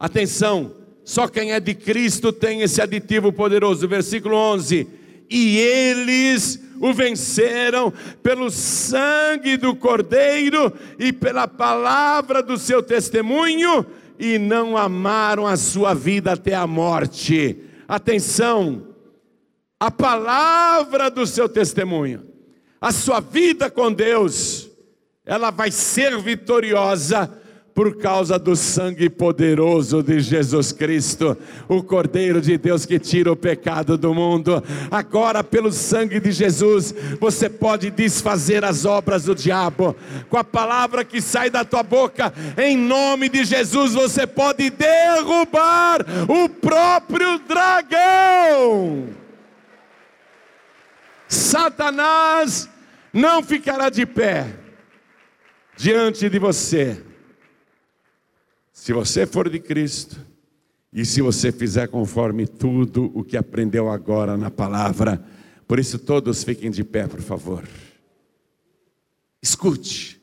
Atenção, só quem é de Cristo tem esse aditivo poderoso. Versículo 11: E eles o venceram pelo sangue do Cordeiro e pela palavra do seu testemunho, e não amaram a sua vida até a morte. Atenção, a palavra do seu testemunho, a sua vida com Deus, ela vai ser vitoriosa por causa do sangue poderoso de Jesus Cristo, o Cordeiro de Deus que tira o pecado do mundo. Agora, pelo sangue de Jesus, você pode desfazer as obras do diabo. Com a palavra que sai da tua boca, em nome de Jesus, você pode derrubar o próprio dragão. Satanás não ficará de pé diante de você. Se você for de Cristo e se você fizer conforme tudo o que aprendeu agora na palavra, por isso todos fiquem de pé, por favor. Escute.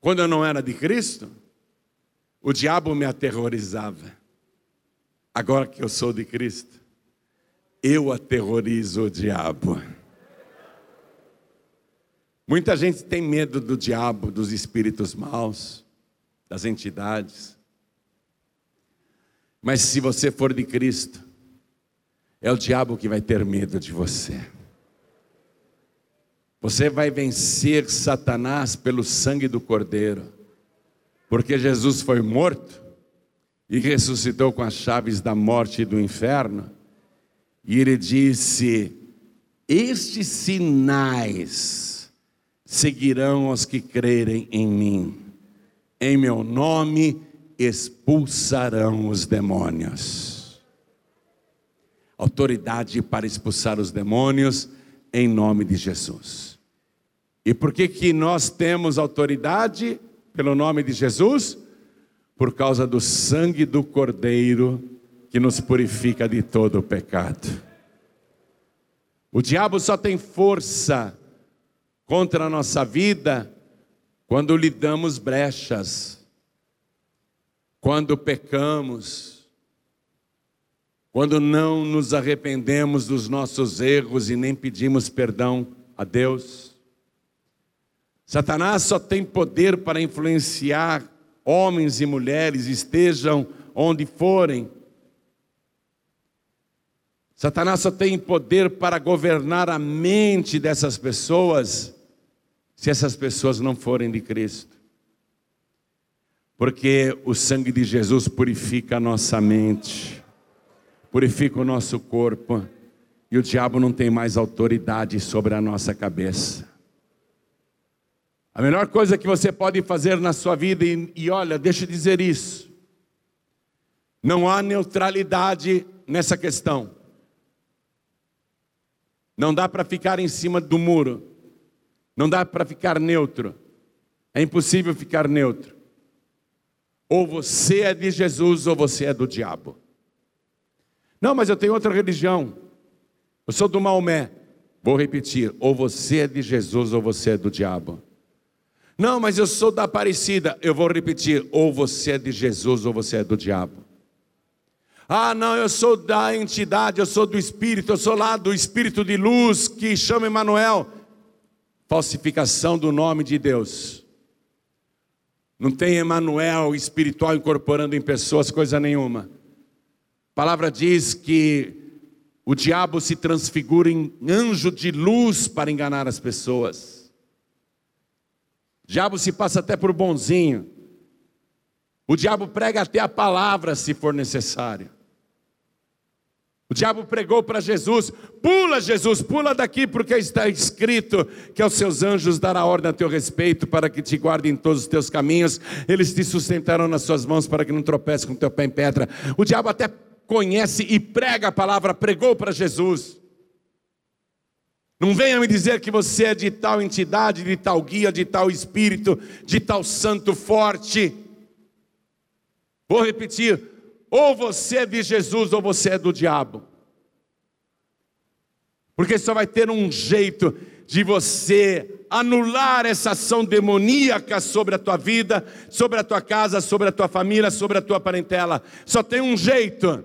Quando eu não era de Cristo, o diabo me aterrorizava. Agora que eu sou de Cristo, eu aterrorizo o diabo. Muita gente tem medo do diabo, dos espíritos maus, das entidades. Mas se você for de Cristo, é o diabo que vai ter medo de você. Você vai vencer Satanás pelo sangue do Cordeiro, porque Jesus foi morto e ressuscitou com as chaves da morte e do inferno e ele disse: Estes sinais seguirão os que crerem em mim. Em meu nome expulsarão os demônios. Autoridade para expulsar os demônios em nome de Jesus. E por que que nós temos autoridade pelo nome de Jesus? Por causa do sangue do Cordeiro que nos purifica de todo o pecado. O diabo só tem força contra a nossa vida quando lhe damos brechas. quando pecamos, quando não nos arrependemos dos nossos erros e nem pedimos perdão a Deus. Satanás só tem poder para influenciar homens e mulheres, estejam onde forem. Satanás só tem poder para governar a mente dessas pessoas, se essas pessoas não forem de Cristo. Porque o sangue de Jesus purifica a nossa mente, purifica o nosso corpo, e o diabo não tem mais autoridade sobre a nossa cabeça. A melhor coisa que você pode fazer na sua vida, e, e olha, deixa eu dizer isso, não há neutralidade nessa questão. Não dá para ficar em cima do muro. Não dá para ficar neutro. É impossível ficar neutro. Ou você é de Jesus ou você é do diabo. Não, mas eu tenho outra religião. Eu sou do Maomé. Vou repetir: ou você é de Jesus ou você é do diabo. Não, mas eu sou da Aparecida. Eu vou repetir: ou você é de Jesus ou você é do diabo. Ah, não, eu sou da entidade, eu sou do Espírito, eu sou lá do Espírito de luz que chama Emmanuel. Falsificação do nome de Deus. Não tem Emmanuel espiritual incorporando em pessoas coisa nenhuma. A palavra diz que o diabo se transfigura em anjo de luz para enganar as pessoas. O diabo se passa até por bonzinho. O diabo prega até a palavra se for necessário. O diabo pregou para Jesus: pula, Jesus, pula daqui, porque está escrito que aos seus anjos dará ordem a teu respeito, para que te guardem em todos os teus caminhos, eles te sustentarão nas suas mãos, para que não tropece com teu pé em pedra. O diabo até conhece e prega a palavra, pregou para Jesus. Não venha me dizer que você é de tal entidade, de tal guia, de tal espírito, de tal santo forte. Vou repetir: ou você é de Jesus ou você é do diabo. Porque só vai ter um jeito de você anular essa ação demoníaca sobre a tua vida, sobre a tua casa, sobre a tua família, sobre a tua parentela. Só tem um jeito.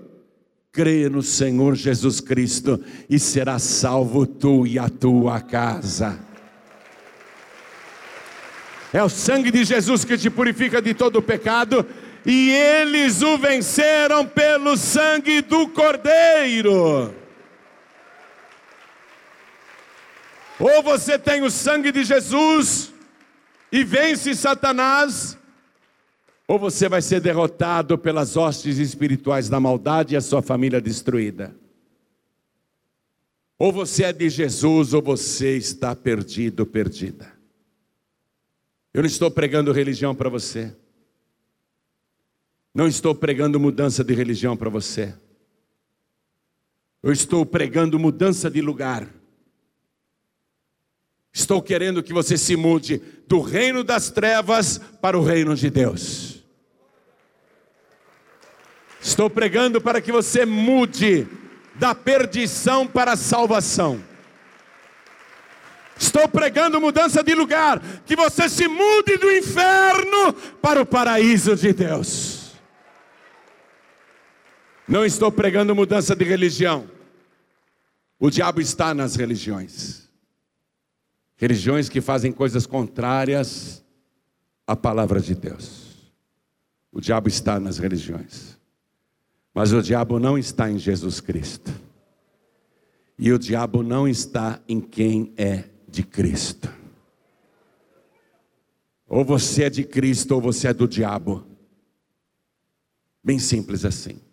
Crê no Senhor Jesus Cristo e será salvo tu e a tua casa. É o sangue de Jesus que te purifica de todo o pecado e eles o venceram pelo sangue do Cordeiro. Ou você tem o sangue de Jesus e vence Satanás, ou você vai ser derrotado pelas hostes espirituais da maldade e a sua família destruída. Ou você é de Jesus, ou você está perdido, perdida. Eu não estou pregando religião para você. Não estou pregando mudança de religião para você. Eu estou pregando mudança de lugar. Estou querendo que você se mude do reino das trevas para o reino de Deus. Estou pregando para que você mude da perdição para a salvação. Estou pregando mudança de lugar, que você se mude do inferno para o paraíso de Deus. Não estou pregando mudança de religião. O diabo está nas religiões. Religiões que fazem coisas contrárias à palavra de Deus. O diabo está nas religiões. Mas o diabo não está em Jesus Cristo. E o diabo não está em quem é de Cristo. Ou você é de Cristo ou você é do diabo. Bem simples assim.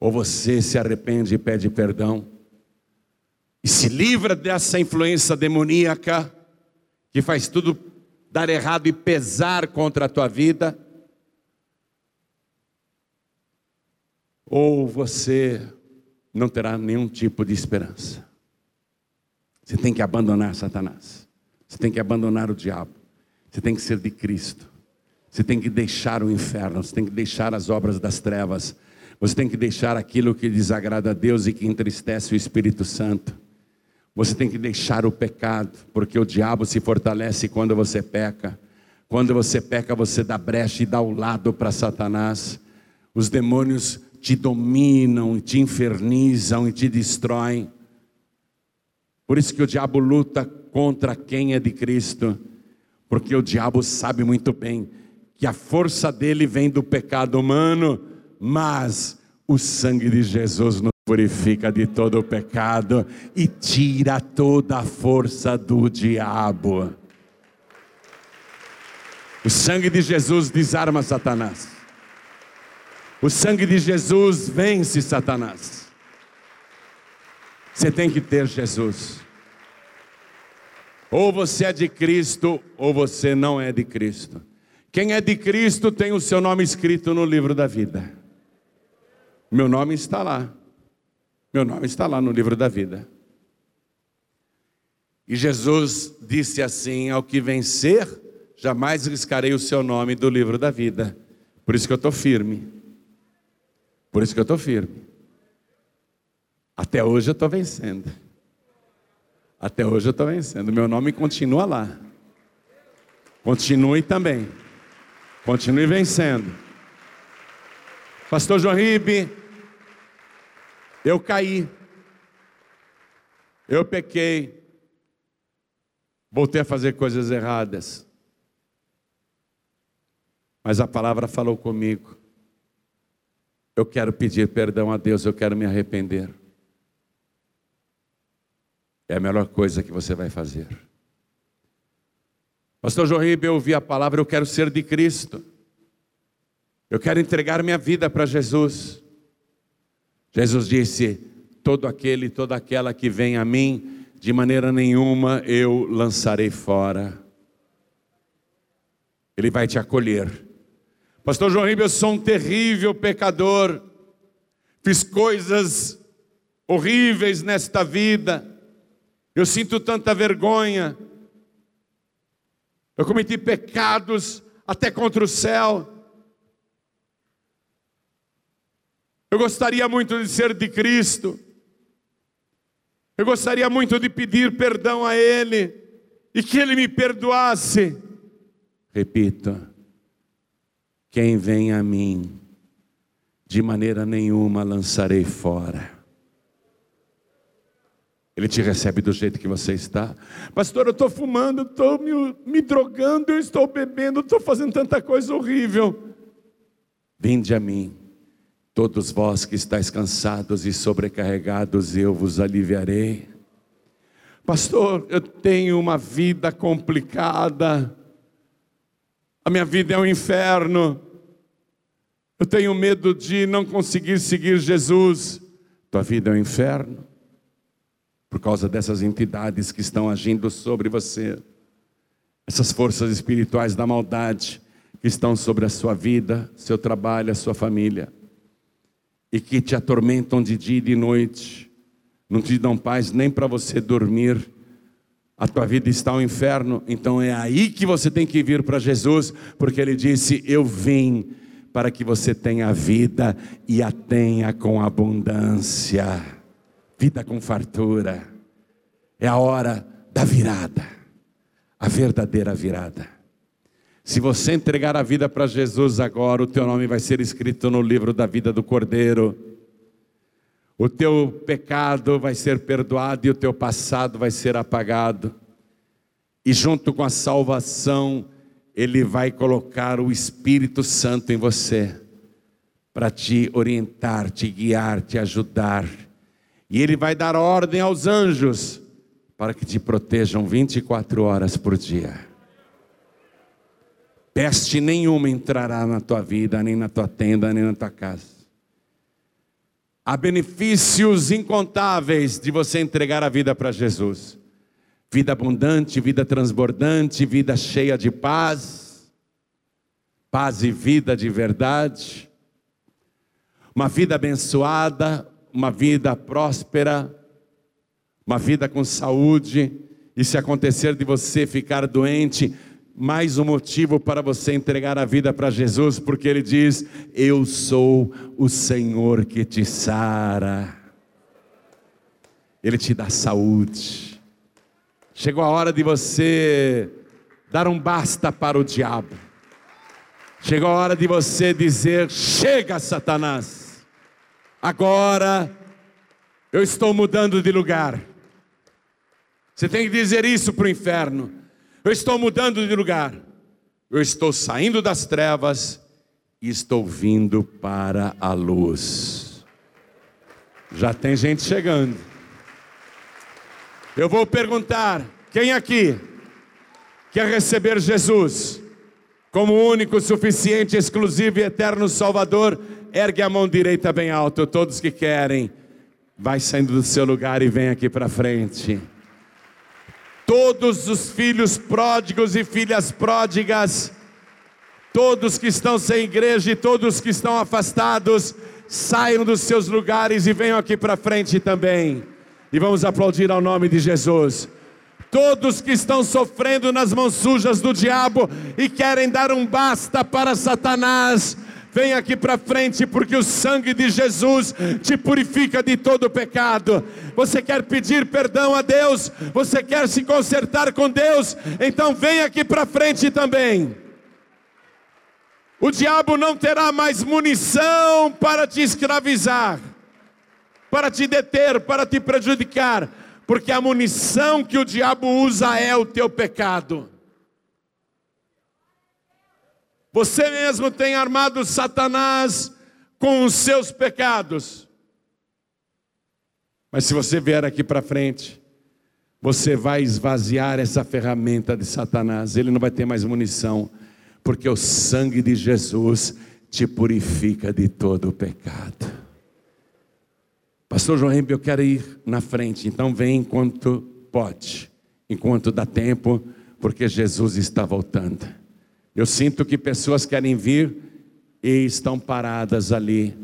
Ou você se arrepende e pede perdão e se livra dessa influência demoníaca que faz tudo dar errado e pesar contra a tua vida. Ou você não terá nenhum tipo de esperança. Você tem que abandonar Satanás. Você tem que abandonar o diabo. Você tem que ser de Cristo. Você tem que deixar o inferno. Você tem que deixar as obras das trevas você tem que deixar aquilo que desagrada a Deus e que entristece o Espírito Santo. Você tem que deixar o pecado, porque o diabo se fortalece quando você peca. Quando você peca, você dá brecha e dá o lado para Satanás. Os demônios te dominam, te infernizam e te destroem. Por isso que o diabo luta contra quem é de Cristo, porque o diabo sabe muito bem que a força dele vem do pecado humano, mas o sangue de Jesus nos purifica de todo o pecado e tira toda a força do diabo. O sangue de Jesus desarma Satanás. O sangue de Jesus vence Satanás. Você tem que ter Jesus. Ou você é de Cristo, ou você não é de Cristo. Quem é de Cristo tem o seu nome escrito no livro da vida. Meu nome está lá. Meu nome está lá no livro da vida. E Jesus disse assim: Ao que vencer, jamais riscarei o seu nome do livro da vida. Por isso que eu estou firme. Por isso que eu estou firme. Até hoje eu estou vencendo. Até hoje eu estou vencendo. Meu nome continua lá. Continue também. Continue vencendo. Pastor João Ribe, eu caí. Eu pequei. Voltei a fazer coisas erradas. Mas a palavra falou comigo. Eu quero pedir perdão a Deus, eu quero me arrepender. É a melhor coisa que você vai fazer. Pastor João Ribe, eu ouvi a palavra, eu quero ser de Cristo. Eu quero entregar minha vida para Jesus. Jesus disse: Todo aquele, toda aquela que vem a mim, de maneira nenhuma eu lançarei fora. Ele vai te acolher. Pastor João Ribeiro, eu sou um terrível pecador, fiz coisas horríveis nesta vida, eu sinto tanta vergonha, eu cometi pecados até contra o céu. Eu gostaria muito de ser de Cristo, eu gostaria muito de pedir perdão a Ele e que Ele me perdoasse. Repito, quem vem a mim, de maneira nenhuma lançarei fora. Ele te recebe do jeito que você está. Pastor, eu estou fumando, estou me, me drogando, eu estou bebendo, estou fazendo tanta coisa horrível. Vinde a mim, todos vós que estáis cansados e sobrecarregados, eu vos aliviarei. Pastor, eu tenho uma vida complicada, a minha vida é um inferno. Eu tenho medo de não conseguir seguir Jesus. Tua vida é um inferno. Por causa dessas entidades que estão agindo sobre você. Essas forças espirituais da maldade que estão sobre a sua vida, seu trabalho, a sua família. E que te atormentam de dia e de noite. Não te dão paz nem para você dormir a tua vida está um inferno, então é aí que você tem que vir para Jesus, porque Ele disse: Eu vim para que você tenha vida e a tenha com abundância, vida com fartura. É a hora da virada, a verdadeira virada. Se você entregar a vida para Jesus agora, o teu nome vai ser escrito no livro da vida do Cordeiro. O teu pecado vai ser perdoado e o teu passado vai ser apagado. E junto com a salvação, Ele vai colocar o Espírito Santo em você, para te orientar, te guiar, te ajudar. E Ele vai dar ordem aos anjos, para que te protejam 24 horas por dia. Peste nenhuma entrará na tua vida, nem na tua tenda, nem na tua casa. Há benefícios incontáveis de você entregar a vida para Jesus. Vida abundante, vida transbordante, vida cheia de paz, paz e vida de verdade. Uma vida abençoada, uma vida próspera, uma vida com saúde. E se acontecer de você ficar doente, mais um motivo para você entregar a vida para Jesus, porque Ele diz: Eu sou o Senhor que te sara. Ele te dá saúde. Chegou a hora de você dar um basta para o diabo. Chegou a hora de você dizer: chega, Satanás, agora eu estou mudando de lugar. Você tem que dizer isso para o inferno. Eu estou mudando de lugar. Eu estou saindo das trevas e estou vindo para a luz. Já tem gente chegando. Eu vou perguntar: quem aqui quer receber Jesus como único, suficiente, exclusivo e eterno Salvador? Ergue a mão direita bem alto. Todos que querem, vai saindo do seu lugar e vem aqui para frente. Todos os filhos pródigos e filhas pródigas, todos que estão sem igreja e todos que estão afastados, saiam dos seus lugares e venham aqui para frente também. E vamos aplaudir ao nome de Jesus. Todos que estão sofrendo nas mãos sujas do diabo e querem dar um basta para Satanás, vem aqui para frente, porque o sangue de Jesus te purifica de todo pecado. Você quer pedir perdão a Deus? Você quer se consertar com Deus? Então vem aqui para frente também. O diabo não terá mais munição para te escravizar para te deter, para te prejudicar, porque a munição que o diabo usa é o teu pecado. Você mesmo tem armado Satanás com os seus pecados. Mas se você vier aqui para frente, você vai esvaziar essa ferramenta de Satanás, ele não vai ter mais munição, porque o sangue de Jesus te purifica de todo o pecado. Pastor João Rembe, eu quero ir na frente, então vem enquanto pode, enquanto dá tempo, porque Jesus está voltando. Eu sinto que pessoas querem vir e estão paradas ali,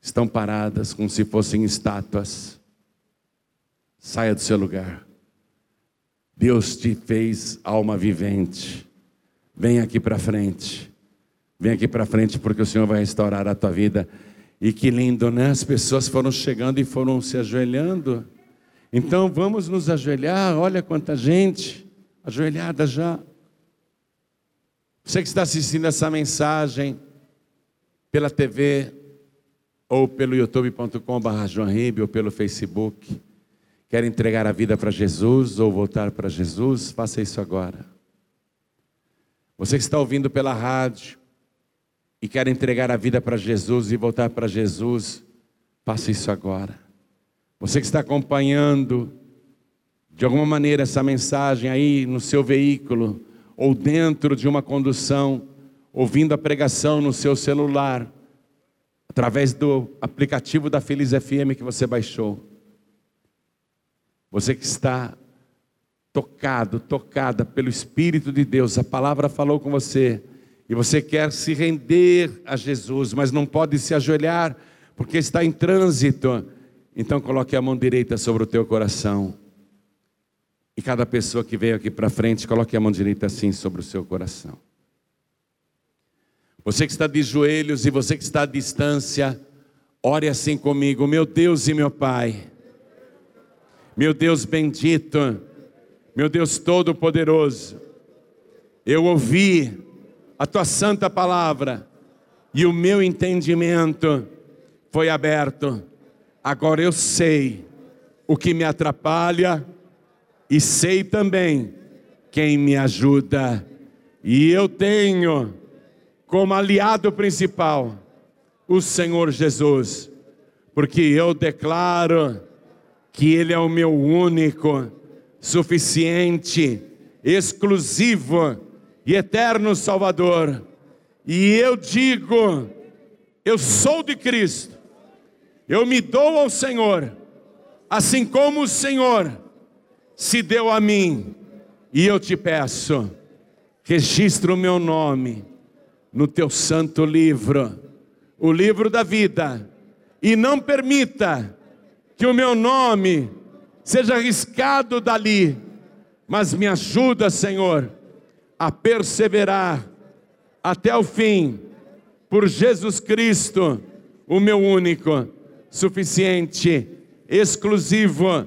estão paradas como se fossem estátuas. Saia do seu lugar. Deus te fez alma vivente. Vem aqui para frente. Vem aqui para frente porque o Senhor vai restaurar a tua vida. E que lindo, né? As pessoas foram chegando e foram se ajoelhando. Então vamos nos ajoelhar. Olha quanta gente ajoelhada já. Você que está assistindo essa mensagem pela TV ou pelo youtube.com/barra ou pelo Facebook, quer entregar a vida para Jesus ou voltar para Jesus, faça isso agora. Você que está ouvindo pela rádio, e quer entregar a vida para Jesus e voltar para Jesus, faça isso agora. Você que está acompanhando de alguma maneira essa mensagem aí no seu veículo ou dentro de uma condução, ouvindo a pregação no seu celular, através do aplicativo da Feliz FM que você baixou. Você que está tocado, tocada pelo Espírito de Deus, a palavra falou com você e você quer se render a Jesus, mas não pode se ajoelhar porque está em trânsito, então coloque a mão direita sobre o teu coração. E cada pessoa que veio aqui para frente, coloque a mão direita assim sobre o seu coração. Você que está de joelhos e você que está à distância, ore assim comigo, meu Deus e meu Pai. Meu Deus bendito, meu Deus todo-poderoso. Eu ouvi a tua santa palavra, e o meu entendimento foi aberto. Agora eu sei o que me atrapalha e sei também quem me ajuda. E eu tenho como aliado principal o Senhor Jesus, porque eu declaro que Ele é o meu único, suficiente, exclusivo e eterno Salvador. E eu digo, eu sou de Cristo, eu me dou ao Senhor, assim como o Senhor se deu a mim, e eu te peço, registra o meu nome no teu santo livro, o livro da vida, e não permita que o meu nome seja arriscado dali, mas me ajuda, Senhor a perseverar até o fim, por Jesus Cristo, o meu único, suficiente, exclusivo